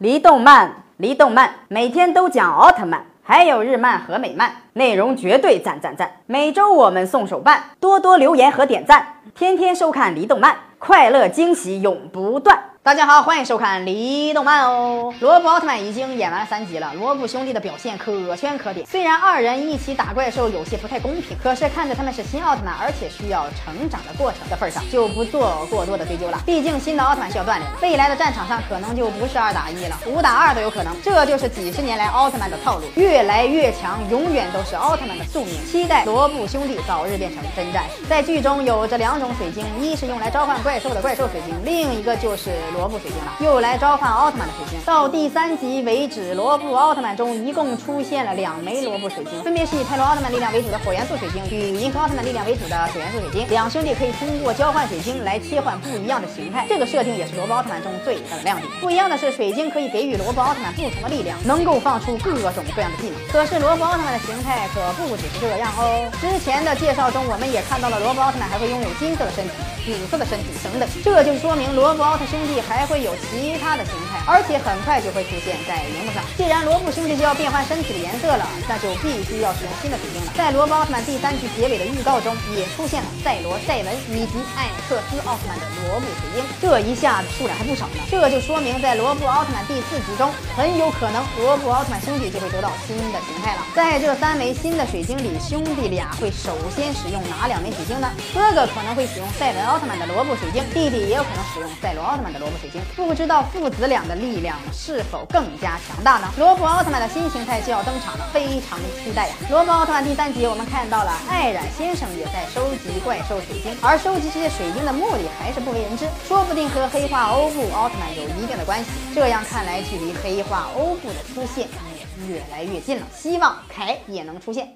离动漫，离动漫，每天都讲奥特曼，还有日漫和美漫，内容绝对赞赞赞。每周我们送手办，多多留言和点赞，天天收看离动漫，快乐惊喜永不断。大家好，欢迎收看《离动漫》哦。罗布奥特曼已经演完三集了，罗布兄弟的表现可圈可点。虽然二人一起打怪兽有些不太公平，可是看着他们是新奥特曼，而且需要成长的过程的份上，就不做过多的追究了。毕竟新的奥特曼需要锻炼，未来的战场上可能就不是二打一了，五打二都有可能。这就是几十年来奥特曼的套路，越来越强，永远都是奥特曼的宿命。期待罗布兄弟早日变成真战士。在剧中有着两种水晶，一是用来召唤怪兽的怪兽水晶，另一个就是罗布水晶了。又来召唤奥特曼的水晶。到第三集为止，罗布奥特曼中一共出现了两枚罗布水晶，分别是以泰罗奥特曼力量为主的火元素水晶与银河奥特曼力量为主的水元素水晶。两兄弟可以通过交换水晶来切换不一样的形态，这个设定也是罗布奥特曼中最大的亮点。不一样的是，水晶可以给予罗布奥特曼不同的力量，能够放出各种各样的技能。可是罗布奥特曼的形态可不只是这样哦。之前的介绍中，我们也看到了罗布奥特曼还会拥有金色的身体、紫色的身体等等，这就说明罗布奥特兄弟还会有其他的形态，而且很快就会出现在荧幕上。既然罗布兄弟就要变换身体的颜色了，那就必须要使用新的水晶了。在罗布奥特曼第三集结尾的预告中，也出现了赛罗、赛文以及艾克斯奥特曼的罗布水晶，这一下子数量还不少呢。这就说明在罗布奥特曼第四集中，很有可能罗布奥特曼兄弟就会得到新的形态了。在这三枚新的水晶里，兄弟俩会首先使用哪两枚水晶呢？哥哥可能会使用赛文奥特曼的罗布水晶，弟弟也有可能使用赛罗奥特曼的罗布水晶。不知道父子俩的力量是否更加强大呢？罗布奥特曼的新形态就要登场了，非常期待呀！罗布奥特曼第三集，我们看到了艾冉先生也在收集怪兽水晶，而收集这些水晶的目的还是不为人知，说不定和黑化欧布奥特曼有一定的关系。这样看来，距离黑化欧布的出现也越来越近了。希望凯也能出现。